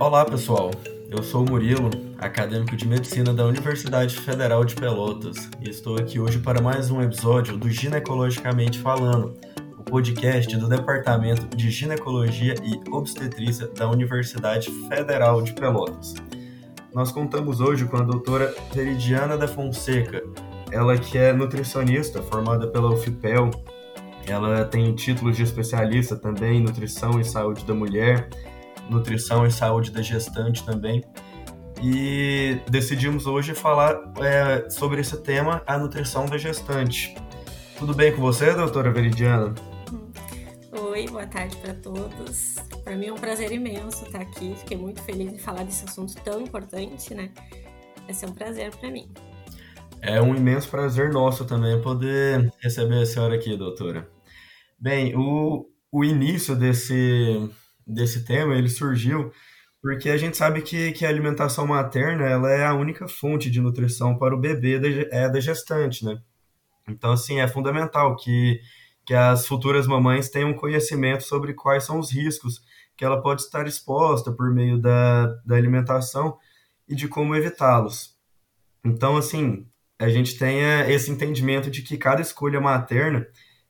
Olá, pessoal. Eu sou o Murilo, acadêmico de medicina da Universidade Federal de Pelotas, e estou aqui hoje para mais um episódio do Ginecologicamente Falando, o podcast do Departamento de Ginecologia e Obstetrícia da Universidade Federal de Pelotas. Nós contamos hoje com a doutora Veridiana da Fonseca, ela que é nutricionista formada pela UFPEL, ela tem títulos de especialista também em nutrição e saúde da mulher, nutrição e saúde da gestante também. E decidimos hoje falar é, sobre esse tema, a nutrição da gestante. Tudo bem com você, doutora Veridiana? Oi, boa tarde para todos. Para mim é um prazer imenso estar aqui. Fiquei muito feliz em falar desse assunto tão importante, né? Vai ser um prazer para mim. É um imenso prazer nosso também poder receber a senhora aqui, doutora. Bem, o, o início desse, desse tema, ele surgiu porque a gente sabe que, que a alimentação materna, ela é a única fonte de nutrição para o bebê da, é da gestante, né? Então, assim, é fundamental que, que as futuras mamães tenham conhecimento sobre quais são os riscos que ela pode estar exposta por meio da, da alimentação e de como evitá-los. Então, assim, a gente tenha esse entendimento de que cada escolha materna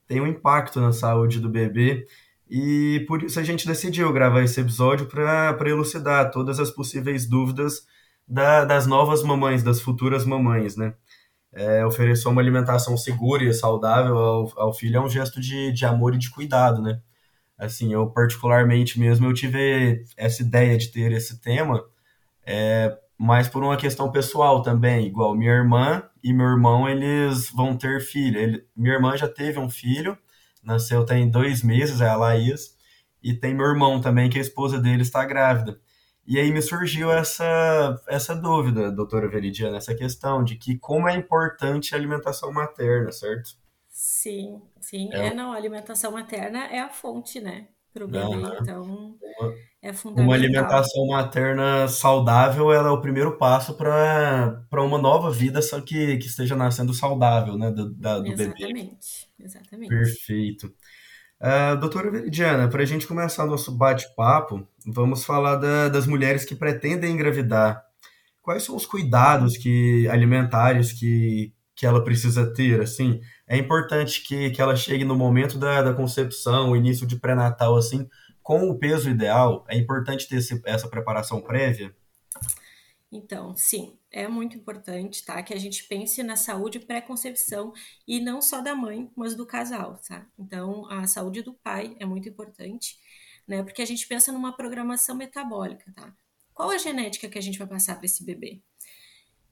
tem um impacto na saúde do bebê e por isso a gente decidiu gravar esse episódio para elucidar todas as possíveis dúvidas da, das novas mamães, das futuras mamães, né? É, oferecer uma alimentação segura e saudável ao, ao filho é um gesto de, de amor e de cuidado, né? Assim, eu particularmente mesmo, eu tive essa ideia de ter esse tema, é, mas por uma questão pessoal também, igual minha irmã e meu irmão, eles vão ter filho. Ele, minha irmã já teve um filho, nasceu tem dois meses, é a Laís, e tem meu irmão também, que a esposa dele está grávida. E aí me surgiu essa, essa dúvida, doutora Veridiana, essa questão de que como é importante a alimentação materna, certo? Sim, sim. É, é não, a alimentação materna é a fonte, né, para o bebê, uhum. então é fundamental. Uma alimentação materna saudável ela é o primeiro passo para uma nova vida, só que, que esteja nascendo saudável, né, do, da, do exatamente, bebê. Exatamente, exatamente. Perfeito. Uh, doutora Veridiana, para a gente começar nosso bate-papo, vamos falar da, das mulheres que pretendem engravidar. Quais são os cuidados que alimentares que, que ela precisa ter? Assim, é importante que, que ela chegue no momento da, da concepção, início de pré-natal, assim, com o peso ideal. É importante ter esse, essa preparação prévia? Então, sim, é muito importante, tá? Que a gente pense na saúde pré-concepção e não só da mãe, mas do casal, tá? Então, a saúde do pai é muito importante, né? Porque a gente pensa numa programação metabólica, tá? Qual a genética que a gente vai passar para esse bebê?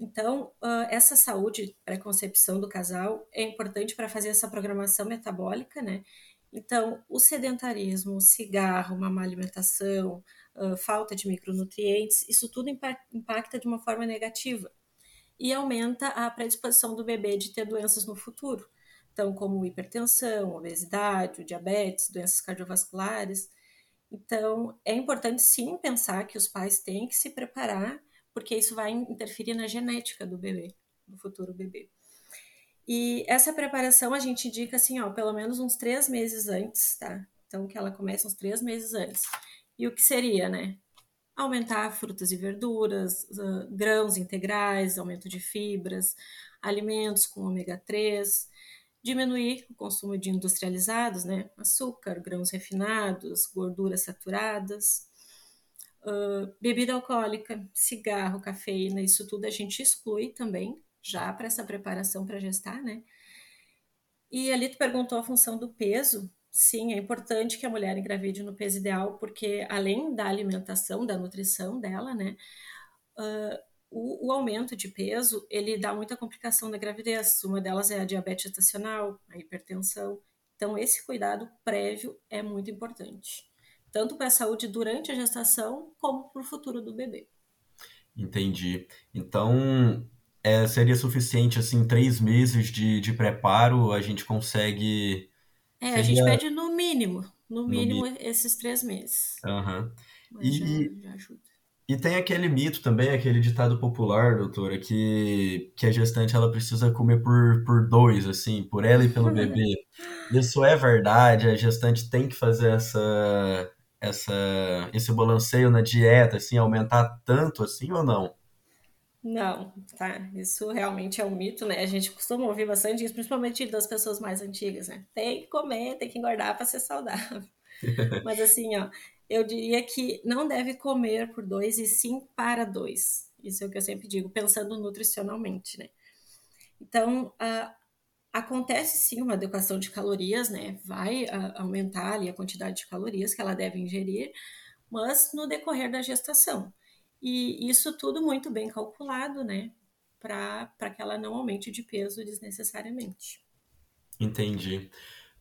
Então, uh, essa saúde pré-concepção do casal é importante para fazer essa programação metabólica, né? Então, o sedentarismo, o cigarro, uma má alimentação, uh, falta de micronutrientes, isso tudo impacta de uma forma negativa e aumenta a predisposição do bebê de ter doenças no futuro, então como hipertensão, obesidade, diabetes, doenças cardiovasculares. Então, é importante sim pensar que os pais têm que se preparar, porque isso vai interferir na genética do bebê, do futuro bebê. E essa preparação a gente indica assim, ó, pelo menos uns três meses antes, tá? Então, que ela comece uns três meses antes. E o que seria, né? Aumentar frutas e verduras, uh, grãos integrais, aumento de fibras, alimentos com ômega 3, diminuir o consumo de industrializados, né? Açúcar, grãos refinados, gorduras saturadas, uh, bebida alcoólica, cigarro, cafeína, isso tudo a gente exclui também, já para essa preparação para gestar, né? E ali tu perguntou a função do peso, sim, é importante que a mulher engravide no peso ideal, porque além da alimentação, da nutrição dela, né, uh, o, o, aumento de peso, ele dá muita complicação na gravidez. Uma delas é a diabetes gestacional, a hipertensão. Então, esse cuidado prévio é muito importante, tanto para a saúde durante a gestação, como para o futuro do bebê. Entendi. Então, é, seria suficiente, assim, três meses de, de preparo, a gente consegue é, Seria... a gente pede no mínimo, no mínimo no esses três meses. Uhum. e, já, já ajuda. E tem aquele mito também, aquele ditado popular, doutora, que, que a gestante ela precisa comer por, por dois, assim, por ela e pelo bebê. Isso é verdade, a gestante tem que fazer essa, essa, esse balanceio na dieta, assim, aumentar tanto assim ou não? Não, tá. Isso realmente é um mito, né? A gente costuma ouvir bastante isso, principalmente das pessoas mais antigas, né? Tem que comer, tem que engordar para ser saudável. Mas assim, ó, eu diria que não deve comer por dois e sim para dois. Isso é o que eu sempre digo, pensando nutricionalmente, né? Então, uh, acontece sim uma adequação de calorias, né? Vai uh, aumentar ali a quantidade de calorias que ela deve ingerir, mas no decorrer da gestação. E isso tudo muito bem calculado, né? Para que ela não aumente de peso desnecessariamente. Entendi.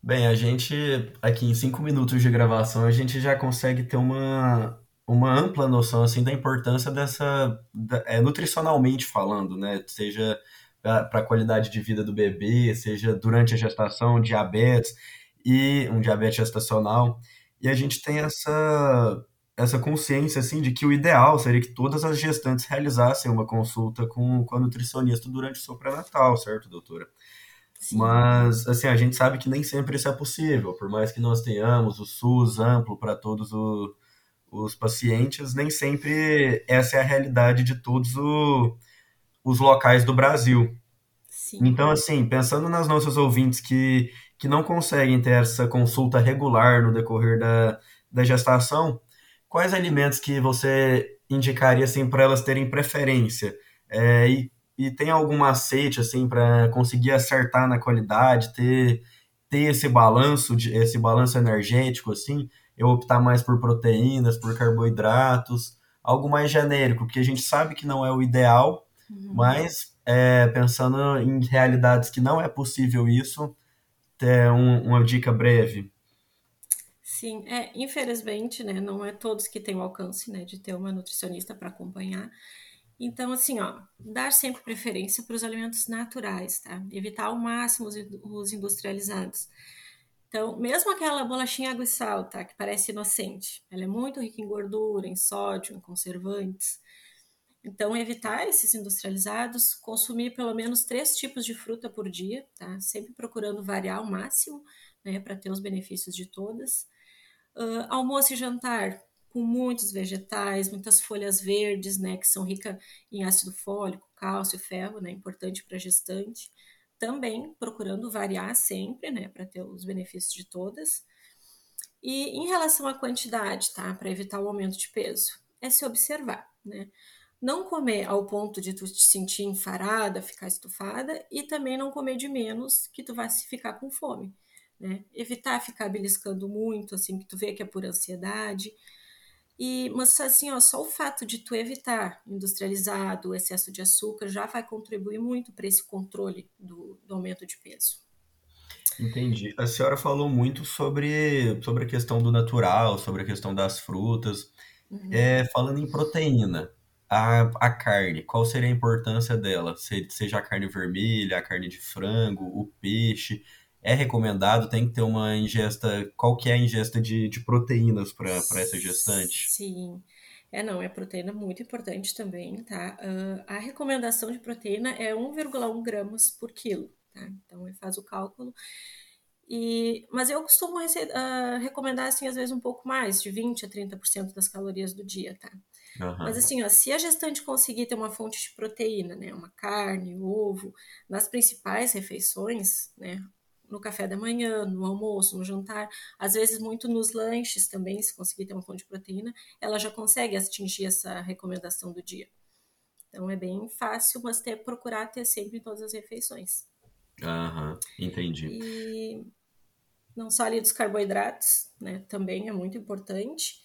Bem, a gente, aqui em cinco minutos de gravação, a gente já consegue ter uma, uma ampla noção, assim, da importância dessa, é, nutricionalmente falando, né? Seja para a qualidade de vida do bebê, seja durante a gestação, diabetes, e um diabetes gestacional. E a gente tem essa, essa consciência assim de que o ideal seria que todas as gestantes realizassem uma consulta com, com a nutricionista durante o seu pré-natal, certo, doutora? Sim. Mas assim, a gente sabe que nem sempre isso é possível, por mais que nós tenhamos o SUS amplo para todos o, os pacientes, nem sempre essa é a realidade de todos o, os locais do Brasil. Sim. Então, assim, pensando nas nossas ouvintes que, que não conseguem ter essa consulta regular no decorrer da, da gestação, quais alimentos que você indicaria assim para elas terem preferência? É, e, e tem algum macete assim para conseguir acertar na qualidade, ter, ter esse balanço de esse balanço energético assim, eu optar mais por proteínas, por carboidratos, algo mais genérico, que a gente sabe que não é o ideal, uhum. mas é, pensando em realidades que não é possível isso, ter um, uma dica breve. Sim, é, infelizmente, né, não é todos que têm o alcance, né, de ter uma nutricionista para acompanhar. Então, assim, ó, dar sempre preferência para os alimentos naturais, tá? Evitar ao máximo os, os industrializados. Então, mesmo aquela bolachinha água e sal, tá? Que parece inocente, ela é muito rica em gordura, em sódio, em conservantes. Então, evitar esses industrializados, consumir pelo menos três tipos de fruta por dia, tá? Sempre procurando variar ao máximo, né? Para ter os benefícios de todas. Uh, almoço e jantar com muitos vegetais, muitas folhas verdes, né, que são ricas em ácido fólico, cálcio, ferro, né, importante para gestante. Também procurando variar sempre, né, para ter os benefícios de todas. E em relação à quantidade, tá, para evitar o aumento de peso, é se observar, né? Não comer ao ponto de tu te sentir enfarada, ficar estufada, e também não comer de menos que tu vai ficar com fome né? Evitar ficar beliscando muito, assim, que tu vê que é por ansiedade. E, mas assim, ó, só o fato de tu evitar industrializado, o excesso de açúcar, já vai contribuir muito para esse controle do, do, aumento de peso. Entendi. A senhora falou muito sobre, sobre a questão do natural, sobre a questão das frutas. Uhum. É, falando em proteína, a, a carne, qual seria a importância dela? Se, seja a carne vermelha, a carne de frango, o peixe é recomendado, tem que ter uma ingesta. Qual que é a ingesta de, de proteínas para essa gestante? Sim. É, não, é proteína muito importante também, tá? Uh, a recomendação de proteína é 1,1 gramas por quilo, tá? Então, faz o cálculo. E, mas eu costumo uh, recomendar, assim, às vezes um pouco mais, de 20% a 30% das calorias do dia, tá? Uhum. Mas assim, ó, se a gestante conseguir ter uma fonte de proteína, né, uma carne, ovo, nas principais refeições, né, no café da manhã, no almoço, no jantar, às vezes muito nos lanches também, se conseguir ter uma fonte de proteína, ela já consegue atingir essa recomendação do dia. Então é bem fácil, mas ter, procurar ter sempre em todas as refeições. Aham, entendi. E não só ali dos carboidratos, né, também é muito importante.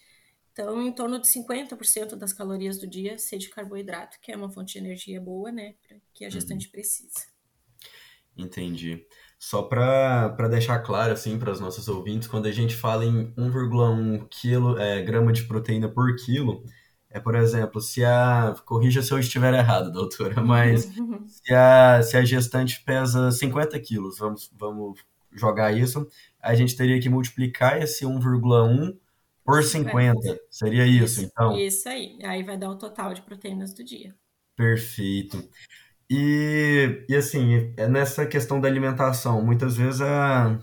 Então, em torno de 50% das calorias do dia ser de carboidrato, que é uma fonte de energia boa, né, que a gestante uhum. precisa. Entendi. Só para deixar claro assim para os nossos ouvintes, quando a gente fala em 1,1 quilo, é, grama de proteína por quilo, é, por exemplo, se a. Corrija se eu estiver errado, doutora, mas se a, se a gestante pesa 50 quilos, vamos, vamos jogar isso, a gente teria que multiplicar esse 1,1 por 50. Seria isso, isso, então? Isso aí. Aí vai dar o total de proteínas do dia. Perfeito. E, e assim, é nessa questão da alimentação, muitas vezes a,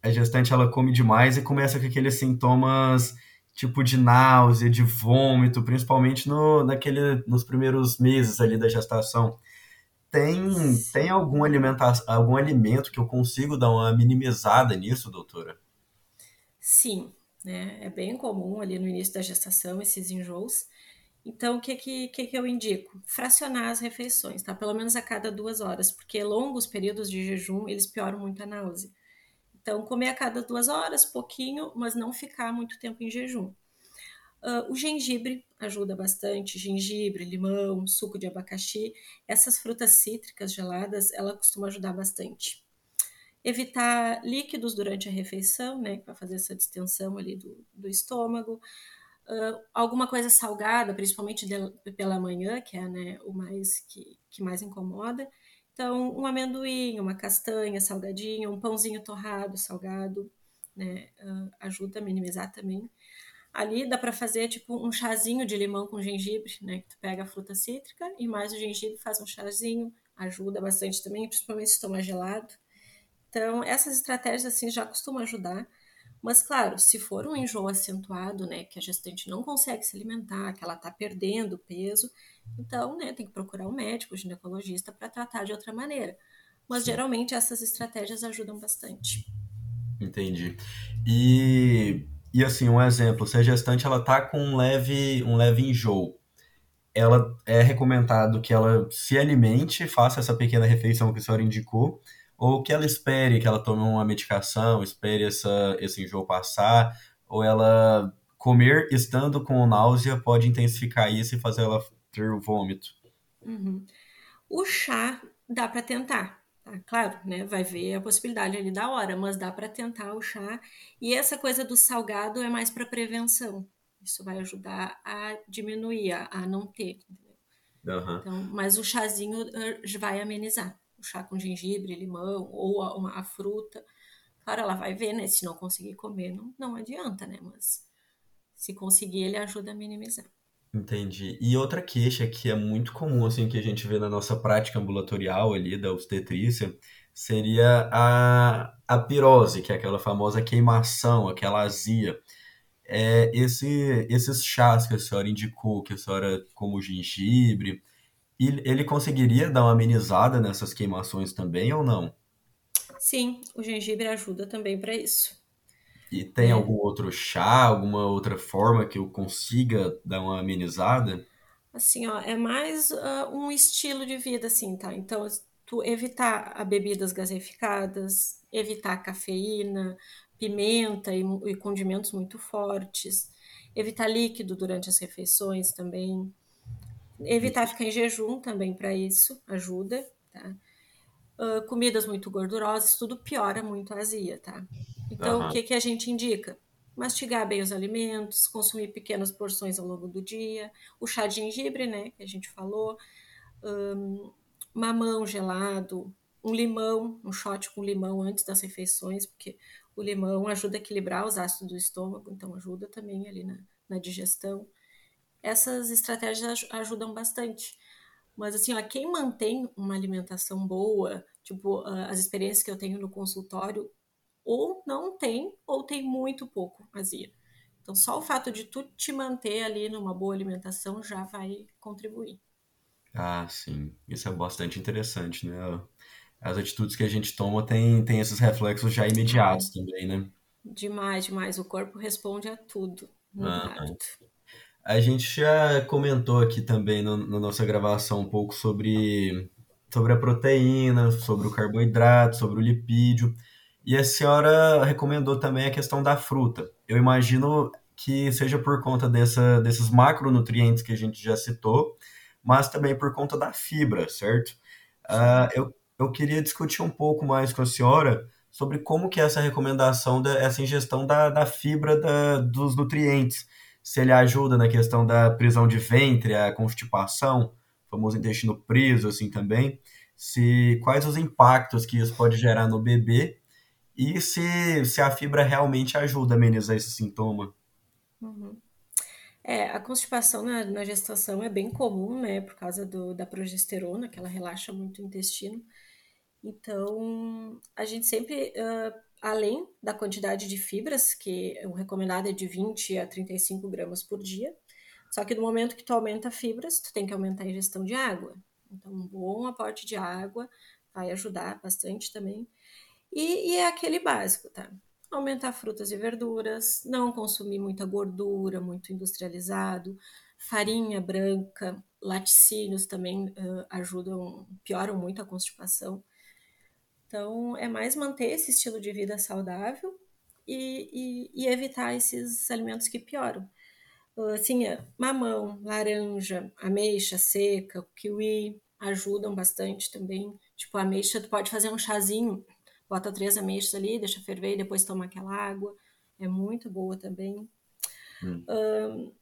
a gestante ela come demais e começa com aqueles sintomas tipo de náusea, de vômito, principalmente no, naquele, nos primeiros meses ali da gestação. Tem, tem algum, alimentação, algum alimento que eu consigo dar uma minimizada nisso, doutora? Sim, né? É bem comum ali no início da gestação esses enjoos. Então, o que, que, que, eu indico? Fracionar as refeições, tá? Pelo menos a cada duas horas, porque longos períodos de jejum, eles pioram muito a náusea. Então, comer a cada duas horas, pouquinho, mas não ficar muito tempo em jejum. Uh, o gengibre ajuda bastante, gengibre, limão, suco de abacaxi, essas frutas cítricas geladas, ela costuma ajudar bastante. Evitar líquidos durante a refeição, né, para fazer essa distensão ali do, do estômago. Uh, alguma coisa salgada, principalmente de, pela manhã, que é né, o mais que, que mais incomoda. Então, um amendoim, uma castanha salgadinha, um pãozinho torrado salgado, né, uh, ajuda a minimizar também. Ali dá para fazer tipo um chazinho de limão com gengibre, né? Que tu pega a fruta cítrica e mais o gengibre faz um chazinho, ajuda bastante também, principalmente se estômago gelado. Então, essas estratégias assim já costumam ajudar. Mas claro, se for um enjoo acentuado, né, que a gestante não consegue se alimentar, que ela está perdendo peso, então, né, tem que procurar um médico, um ginecologista para tratar de outra maneira. Mas Sim. geralmente essas estratégias ajudam bastante. Entendi. E e assim, um exemplo, se a gestante ela tá com um leve, um leve enjoo, ela é recomendado que ela se alimente, faça essa pequena refeição que a senhora indicou, ou que ela espere que ela tome uma medicação, espere essa, esse enjoo passar, ou ela comer estando com náusea pode intensificar isso e fazer ela ter o vômito. Uhum. O chá dá para tentar, Tá? Claro, né? Vai ver a possibilidade ali da hora, mas dá para tentar o chá. E essa coisa do salgado é mais para prevenção. Isso vai ajudar a diminuir, a, não ter. Uhum. Então, mas o chazinho uh, vai amenizar. O chá com gengibre, limão ou a, a, fruta. Claro, ela vai ver, né? Se não conseguir comer, não, não adianta, né? Mas se conseguir, ele ajuda a minimizar. Entendi. E outra queixa que é muito comum, assim, que a gente vê na nossa prática ambulatorial ali da obstetrícia, seria a, a pirose, que é aquela famosa queimação, aquela azia. É, esse, esses chás que a senhora indicou, que a senhora, como gengibre, ele conseguiria dar uma amenizada nessas queimações também ou não? Sim, o gengibre ajuda também para isso. E tem é. algum outro chá, alguma outra forma que eu consiga dar uma amenizada? Assim, ó, é mais uh, um estilo de vida, assim, tá? Então, tu evitar a bebidas gaseificadas, evitar cafeína, pimenta e, e condimentos muito fortes, evitar líquido durante as refeições também, evitar ficar em jejum também para isso, ajuda, tá? Uh, comidas muito gordurosas, tudo piora muito a azia, tá? Então, uhum. o que, que a gente indica? Mastigar bem os alimentos, consumir pequenas porções ao longo do dia, o chá de gengibre, né, que a gente falou, um, mamão gelado, um limão, um shot com limão antes das refeições, porque o limão ajuda a equilibrar os ácidos do estômago, então ajuda também ali na, na digestão. Essas estratégias ajudam bastante. Mas assim, ó, quem mantém uma alimentação boa, tipo, as experiências que eu tenho no consultório, ou não tem, ou tem muito pouco azia. Então, só o fato de tu te manter ali numa boa alimentação já vai contribuir. Ah, sim. Isso é bastante interessante, né? As atitudes que a gente toma têm tem esses reflexos já imediatos também, né? Demais, demais. O corpo responde a tudo muito ah, rápido. A gente já comentou aqui também no, na nossa gravação um pouco sobre, sobre a proteína, sobre o carboidrato, sobre o lipídio. E a senhora recomendou também a questão da fruta. Eu imagino que seja por conta dessa, desses macronutrientes que a gente já citou, mas também por conta da fibra, certo? Uh, eu, eu queria discutir um pouco mais com a senhora sobre como que é essa recomendação, da, essa ingestão da, da fibra da, dos nutrientes. Se ele ajuda na questão da prisão de ventre, a constipação, famoso intestino preso, assim também. Se, quais os impactos que isso pode gerar no bebê e se, se a fibra realmente ajuda a amenizar esse sintoma. Uhum. É, a constipação na, na, gestação é bem comum, né, por causa do, da progesterona, que ela relaxa muito o intestino. Então, a gente sempre uh, além da quantidade de fibras, que o recomendado é de 20 a 35 gramas por dia. Só que no momento que tu aumenta fibras, tu tem que aumentar a ingestão de água. Então, um bom aporte de água vai ajudar bastante também. E, e é aquele básico, tá? Aumentar frutas e verduras, não consumir muita gordura, muito industrializado, farinha branca, laticínios também uh, ajudam, pioram muito a constipação. Então, é mais manter esse estilo de vida saudável e, e, e evitar esses alimentos que pioram. Assim, mamão, laranja, ameixa seca, kiwi ajudam bastante também. Tipo, a ameixa, tu pode fazer um chazinho, bota três ameixas ali, deixa ferver e depois toma aquela água. É muito boa também. Hum. Um,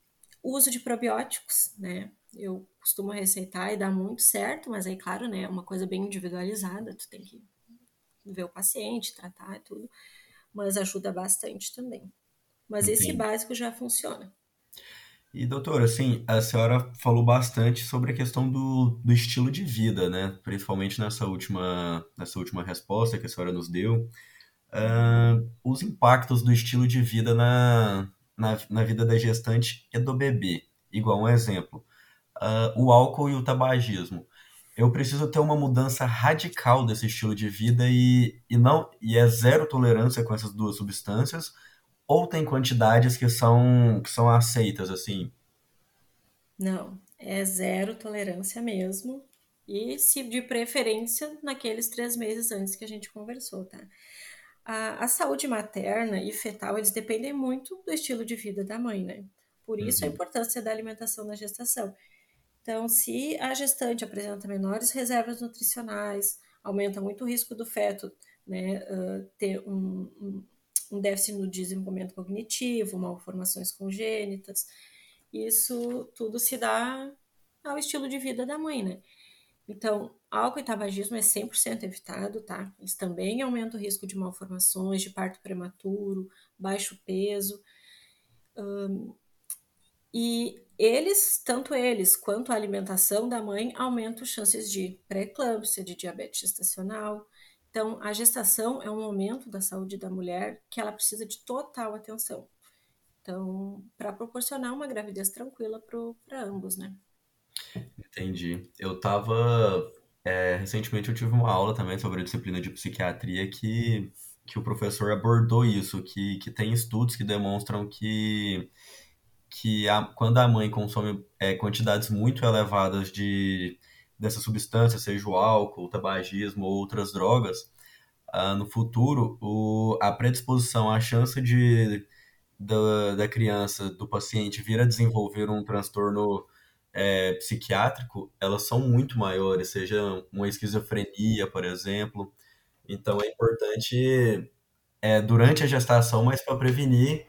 uso de probióticos, né? Eu costumo receitar e dá muito certo, mas aí, claro, né? É uma coisa bem individualizada, tu tem que ver o paciente, tratar e tudo, mas ajuda bastante também. Mas Entendi. esse básico já funciona. E, doutora, assim, a senhora falou bastante sobre a questão do, do estilo de vida, né? Principalmente nessa última, nessa última resposta que a senhora nos deu. Uh, os impactos do estilo de vida na, na, na vida da gestante e do bebê. Igual um exemplo, uh, o álcool e o tabagismo eu preciso ter uma mudança radical desse estilo de vida e, e não e é zero tolerância com essas duas substâncias ou tem quantidades que são que são aceitas assim. Não é zero tolerância mesmo e se de preferência naqueles três meses antes que a gente conversou tá? A, a saúde materna e fetal eles dependem muito do estilo de vida da mãe né? Por isso uhum. a importância da alimentação na gestação então, se a gestante apresenta menores reservas nutricionais, aumenta muito o risco do feto né, uh, ter um, um, déficit no desenvolvimento cognitivo, malformações congênitas. Isso tudo se dá ao estilo de vida da mãe, né? Então, álcool e tabagismo é 100% evitado, tá? Isso também aumenta o risco de malformações, de parto prematuro, baixo peso. Um, e eles, tanto eles quanto a alimentação da mãe, aumentam chances de pré-eclâmpsia, de diabetes gestacional. Então, a gestação é um momento da saúde da mulher que ela precisa de total atenção. Então, para proporcionar uma gravidez tranquila para ambos, né? Entendi. Eu tava. É, recentemente eu tive uma aula também sobre a disciplina de psiquiatria que, que o professor abordou isso, que, que tem estudos que demonstram que que a, quando a mãe consome é, quantidades muito elevadas de dessa substância, seja o álcool, o tabagismo ou outras drogas, uh, no futuro o, a predisposição, a chance de da, da criança, do paciente vir a desenvolver um transtorno é, psiquiátrico, elas são muito maiores, seja uma esquizofrenia, por exemplo. Então é importante é, durante a gestação, mas para prevenir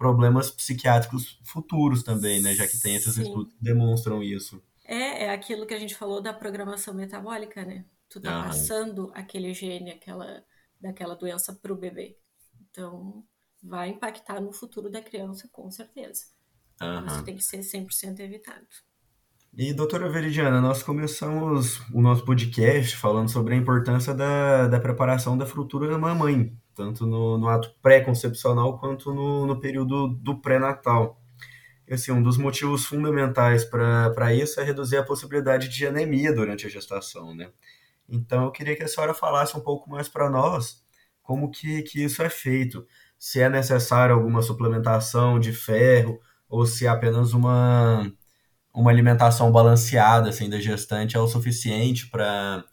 problemas psiquiátricos futuros também, né? Já que tem esses Sim. estudos que demonstram isso. É, é aquilo que a gente falou da programação metabólica, né? Tu tá passando aquele gene, aquela, daquela doença pro bebê. Então, vai impactar no futuro da criança, com certeza. Uhum. Isso tem que ser 100% evitado. E, doutora Veridiana, nós começamos o nosso podcast falando sobre a importância da, da preparação da futura mamãe, tanto no, no ato pré-concepcional quanto no, no período do pré-natal. Assim, um dos motivos fundamentais para isso é reduzir a possibilidade de anemia durante a gestação, né? Então, eu queria que a senhora falasse um pouco mais para nós como que, que isso é feito. Se é necessário alguma suplementação de ferro ou se é apenas uma, uma alimentação balanceada assim, da gestante é o suficiente para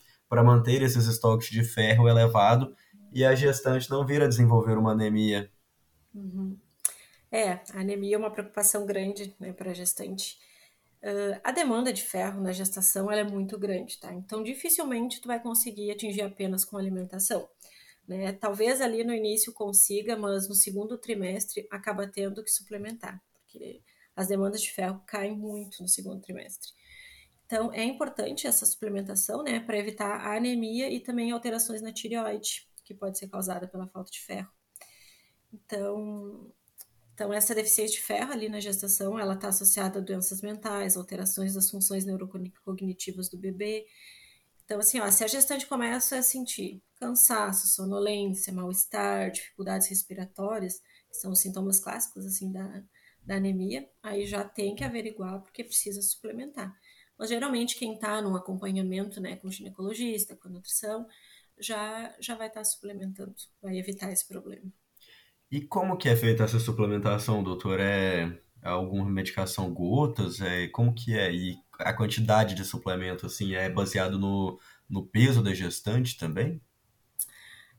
manter esses estoques de ferro elevado e a gestante não vir a desenvolver uma anemia. Uhum. É, a anemia é uma preocupação grande né, para a gestante. Uh, a demanda de ferro na gestação é muito grande, tá? Então, dificilmente tu vai conseguir atingir apenas com alimentação. Né? Talvez ali no início consiga, mas no segundo trimestre acaba tendo que suplementar, porque as demandas de ferro caem muito no segundo trimestre. Então, é importante essa suplementação, né, para evitar a anemia e também alterações na tireoide, que pode ser causada pela falta de ferro. Então, então essa deficiência de ferro ali na gestação, ela está associada a doenças mentais, alterações das funções neurocognitivas do bebê. Então, assim, ó, se a gestante começa a sentir cansaço, sonolência, mal-estar, dificuldades respiratórias, que são os sintomas clássicos, assim, da, da anemia, aí já tem que averiguar porque precisa suplementar. Mas geralmente quem está num acompanhamento, né, com ginecologista, com nutrição, já, já vai estar suplementando, vai evitar esse problema. E como que é feita essa suplementação, doutor? É alguma medicação gotas? É, como que é? E a quantidade de suplemento, assim, é baseado no, no peso da gestante também?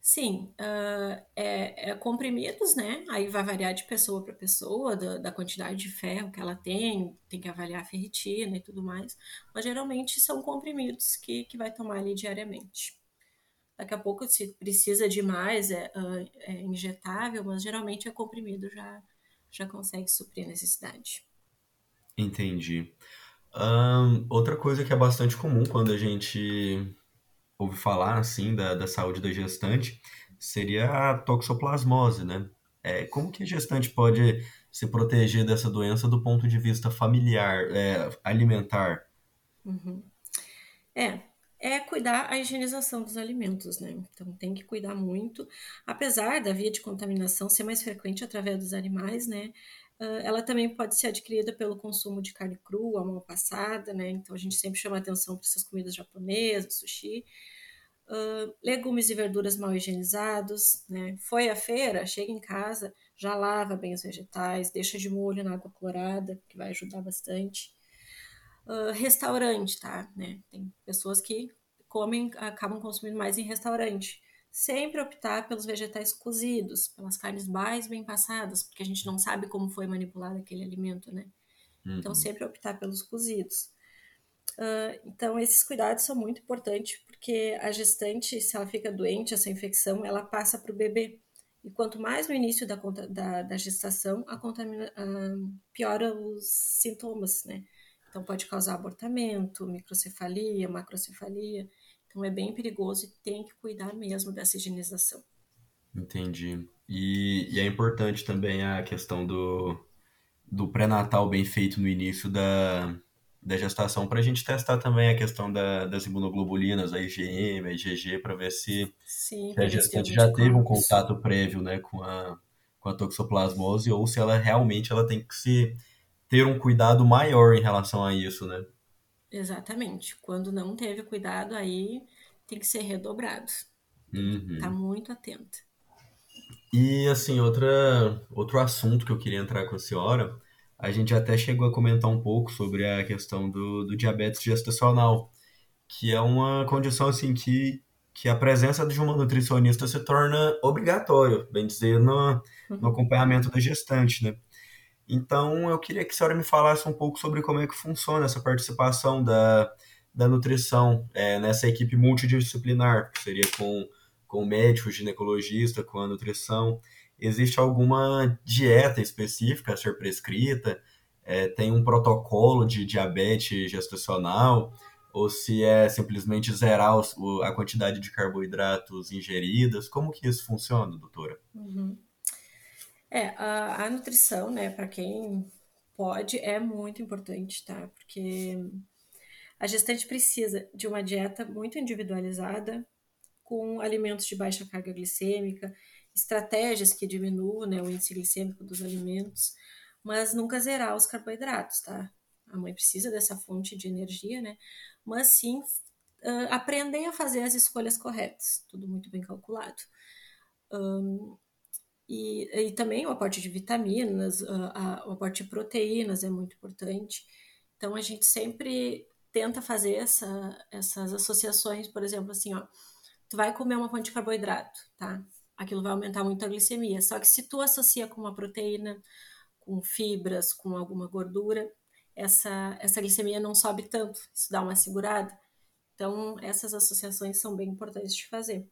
Sim, uh, é, é, comprimidos, né? Aí vai variar de pessoa para pessoa, da, da, quantidade de ferro que ela tem, tem que avaliar a ferritina e tudo mais. Mas geralmente são comprimidos que, que vai tomar ali diariamente. Daqui a pouco, se precisa de mais, é, é injetável, mas geralmente é comprimido, já, já consegue suprir a necessidade. Entendi. Um, outra coisa que é bastante comum quando a gente ouve falar assim da, da saúde da gestante seria a toxoplasmose, né? É, como que a gestante pode se proteger dessa doença do ponto de vista familiar, é, alimentar? Uhum. É, é cuidar a higienização dos alimentos, né? Então tem que cuidar muito. Apesar da via de contaminação ser mais frequente através dos animais, né? ela também pode ser adquirida pelo consumo de carne crua, mal passada, né? Então a gente sempre chama atenção para essas comidas japonesas, sushi. Uh, legumes e verduras mal higienizados, né? Foi à feira, chega em casa, já lava bem os vegetais, deixa de molho na água clorada, que vai ajudar bastante. Uh, restaurante, tá? Né? Tem pessoas que comem, acabam consumindo mais em restaurante. Sempre optar pelos vegetais cozidos, pelas carnes mais bem passadas, porque a gente não sabe como foi manipulado aquele alimento, né? Então, uhum. Então, sempre optar pelos cozidos. Uh, então, esses cuidados são muito importantes, porque a gestante, se ela fica doente, essa infecção, ela passa para o bebê. E quanto mais no início da, da, da gestação, a contamina, uh, piora os sintomas, né? Então, pode causar abortamento, microcefalia, macrocefalia. Então, é bem perigoso e tem que cuidar mesmo dessa higienização. Entendi. E, e é importante também a questão do, do pré-natal bem feito no início da, da gestação para a gente testar também a questão da, das imunoglobulinas, a IgM, a IgG, para ver se, Sim, se a gestante já teve um contato prévio né, com, a, com a toxoplasmose ou se ela realmente ela tem que se ter um cuidado maior em relação a isso, né? Exatamente. Quando não teve cuidado, aí tem que ser redobrado. Uhum. Tá muito atento. E assim, outra, outro assunto que eu queria entrar com a senhora, a gente até chegou a comentar um pouco sobre a questão do, do diabetes gestacional, que é uma condição assim que, que a presença de uma nutricionista se torna obrigatório, bem dizer, no, no uhum. acompanhamento da gestante, né? Então, eu queria que a senhora me falasse um pouco sobre como é que funciona essa participação da, da nutrição é, nessa equipe multidisciplinar, que seria com, com médico, ginecologista, com a nutrição. Existe alguma dieta específica a ser prescrita? É, tem um protocolo de diabetes gestacional? Ou se é simplesmente zerar a quantidade de carboidratos ingeridas? Como que isso funciona, doutora? Uhum. É, a, a nutrição, né, para quem pode, é muito importante, tá? Porque a gestante precisa de uma dieta muito individualizada, com alimentos de baixa carga glicêmica, estratégias que diminuam né, o índice glicêmico dos alimentos, mas nunca zerar os carboidratos, tá? A mãe precisa dessa fonte de energia, né? Mas sim uh, aprender a fazer as escolhas corretas, tudo muito bem calculado. Um, e, e também o aporte de vitaminas, a, a, o aporte de proteínas é muito importante. Então a gente sempre tenta fazer essa, essas associações, por exemplo, assim, ó, tu vai comer uma fonte de carboidrato, tá? Aquilo vai aumentar muito a glicemia. Só que se tu associa com uma proteína, com fibras, com alguma gordura, essa, essa glicemia não sobe tanto, isso dá uma segurada. Então, essas associações são bem importantes de fazer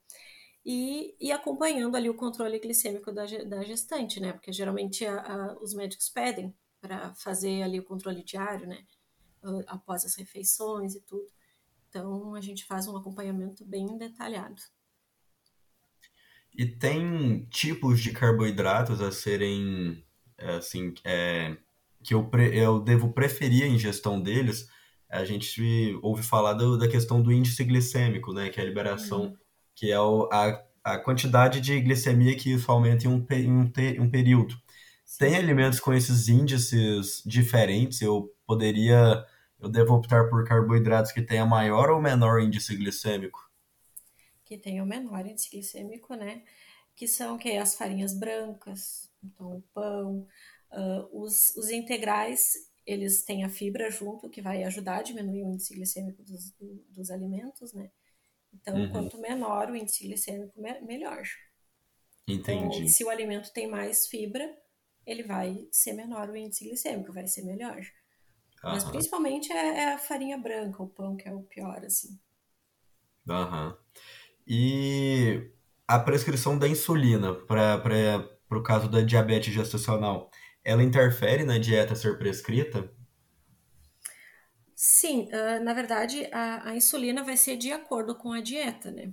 e, e acompanhando ali o controle glicêmico da, da gestante, né? Porque geralmente a, a, os médicos pedem para fazer ali o controle diário, né? Após as refeições e tudo. Então a gente faz um acompanhamento bem detalhado. E tem tipos de carboidratos a serem, assim, é, que eu, pre, eu devo preferir a ingestão deles a gente ouve falar do, da questão do índice glicêmico, né? Que é a liberação, uhum. Que é o, a, a quantidade de glicemia que isso aumenta em um, em um, te, um período. Tem alimentos com esses índices diferentes? Eu poderia, eu devo optar por carboidratos que tenha maior ou menor índice glicêmico? Que tenha o menor índice glicêmico, né? Que são que as farinhas brancas, então o pão, uh, os, os integrais, eles têm a fibra junto, que vai ajudar a diminuir o índice glicêmico dos, dos alimentos, né? Então, uhum. quanto menor o índice glicêmico, melhor. Entendi. Então, se o alimento tem mais fibra, ele vai ser menor o índice glicêmico, vai ser melhor. Mas principalmente é, é, a farinha branca, o pão, que é o pior, assim. Aham. E a prescrição da insulina para o caso da diabetes gestacional, ela interfere na dieta ser prescrita? Sim, uh, na verdade, a, a, insulina vai ser de acordo com a dieta, né?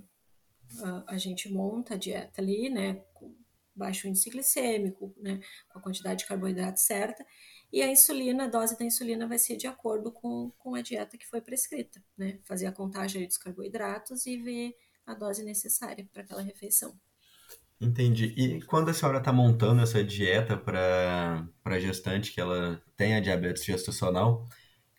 Uh, a gente monta a dieta ali, né? Com baixo índice glicêmico, né? Com a quantidade de carboidrato certa. E a insulina, a dose da insulina vai ser de acordo com, com a dieta que foi prescrita, né? Fazer a contagem dos carboidratos e ver a dose necessária para aquela refeição. Entendi. E quando a senhora está montando essa dieta para gestante que ela tem a diabetes gestacional,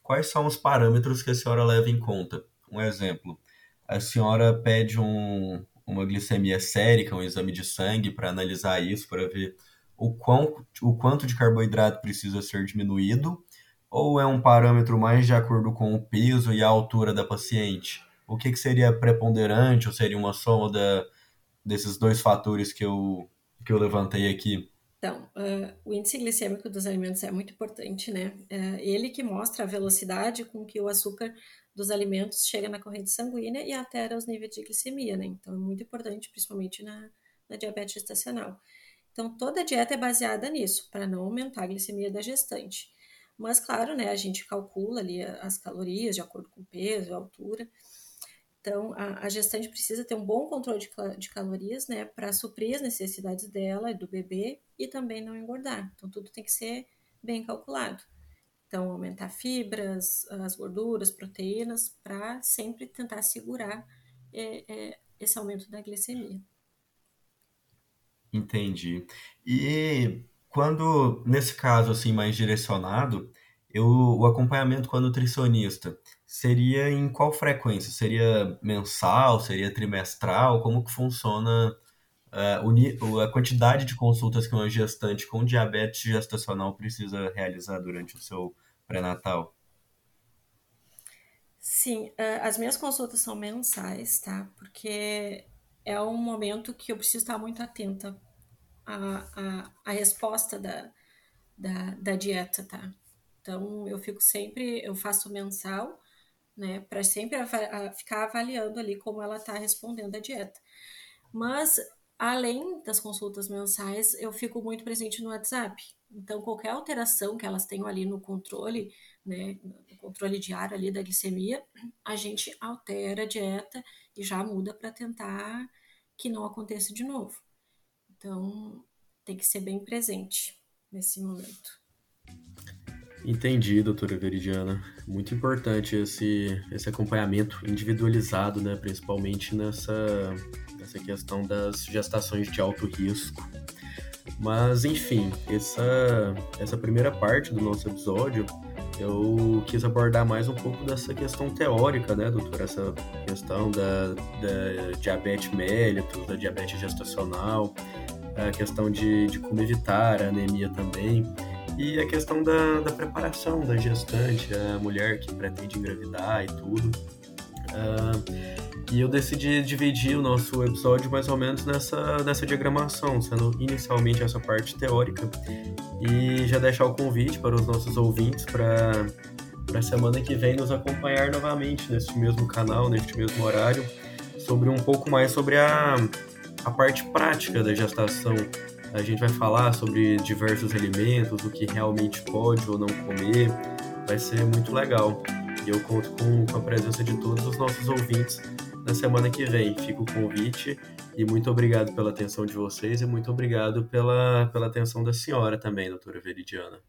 quais são os parâmetros que a senhora leva em conta? Um exemplo, a senhora pede um, uma glicemia sérica, um exame de sangue para analisar isso, para ver o, quão, o quanto de carboidrato precisa ser diminuído, ou é um parâmetro mais de acordo com o peso e a altura da paciente? O que, que seria preponderante, ou seria uma soma da, desses dois fatores que eu, que eu levantei aqui? Então, uh, o índice glicêmico dos alimentos é muito importante, né? É ele que mostra a velocidade com que o açúcar dos alimentos chega na corrente sanguínea e altera os níveis de glicemia, né? Então, é muito importante, principalmente na, na diabetes gestacional. Então, toda a dieta é baseada nisso, para não aumentar a glicemia da gestante. Mas, claro, né, a gente calcula ali as calorias de acordo com o peso, a altura. Então, a, a gestante precisa ter um bom controle de, de calorias, né, para suprir as necessidades dela e do bebê e também não engordar. Então, tudo tem que ser bem calculado. Então, aumentar fibras, as gorduras, proteínas, para sempre tentar segurar é, é, esse aumento da glicemia. Entendi. E quando, nesse caso assim mais direcionado, eu, o acompanhamento com a nutricionista seria em qual frequência? Seria mensal? Seria trimestral? Como que funciona uh, a quantidade de consultas que uma gestante com diabetes gestacional precisa realizar durante o seu pré-natal? Sim, uh, as minhas consultas são mensais, tá? Porque é um momento que eu preciso estar muito atenta à, à, à resposta da, da, da dieta, tá? Então, eu fico sempre, eu faço mensal, né, para sempre ficar avaliando ali como ela está respondendo à dieta. Mas, além das consultas mensais, eu fico muito presente no WhatsApp. Então, qualquer alteração que elas tenham ali no controle, né, no controle diário ali da glicemia, a gente altera a dieta e já muda para tentar que não aconteça de novo. Então, tem que ser bem presente nesse momento. Entendi, doutora Veridiana. Muito importante esse, esse acompanhamento individualizado, né? principalmente nessa, nessa questão das gestações de alto risco. Mas, enfim, essa, essa primeira parte do nosso episódio eu quis abordar mais um pouco dessa questão teórica, né, doutora? Essa questão da, da diabetes mellitus, da diabetes gestacional, a questão de, de como evitar a anemia também. E a questão da, da preparação da gestante, a mulher que pretende engravidar e tudo. Uh, e eu decidi dividir o nosso episódio mais ou menos nessa, nessa diagramação, sendo inicialmente essa parte teórica e já deixar o convite para os nossos ouvintes para a semana que vem nos acompanhar novamente neste mesmo canal, neste mesmo horário, sobre um pouco mais sobre a, a parte prática da gestação a gente vai falar sobre diversos alimentos, o que realmente pode ou não comer. Vai ser muito legal. E eu conto com, a presença de todos os nossos ouvintes na semana que vem. Fica o convite e muito obrigado pela atenção de vocês e muito obrigado pela, pela atenção da senhora também, doutora Veridiana.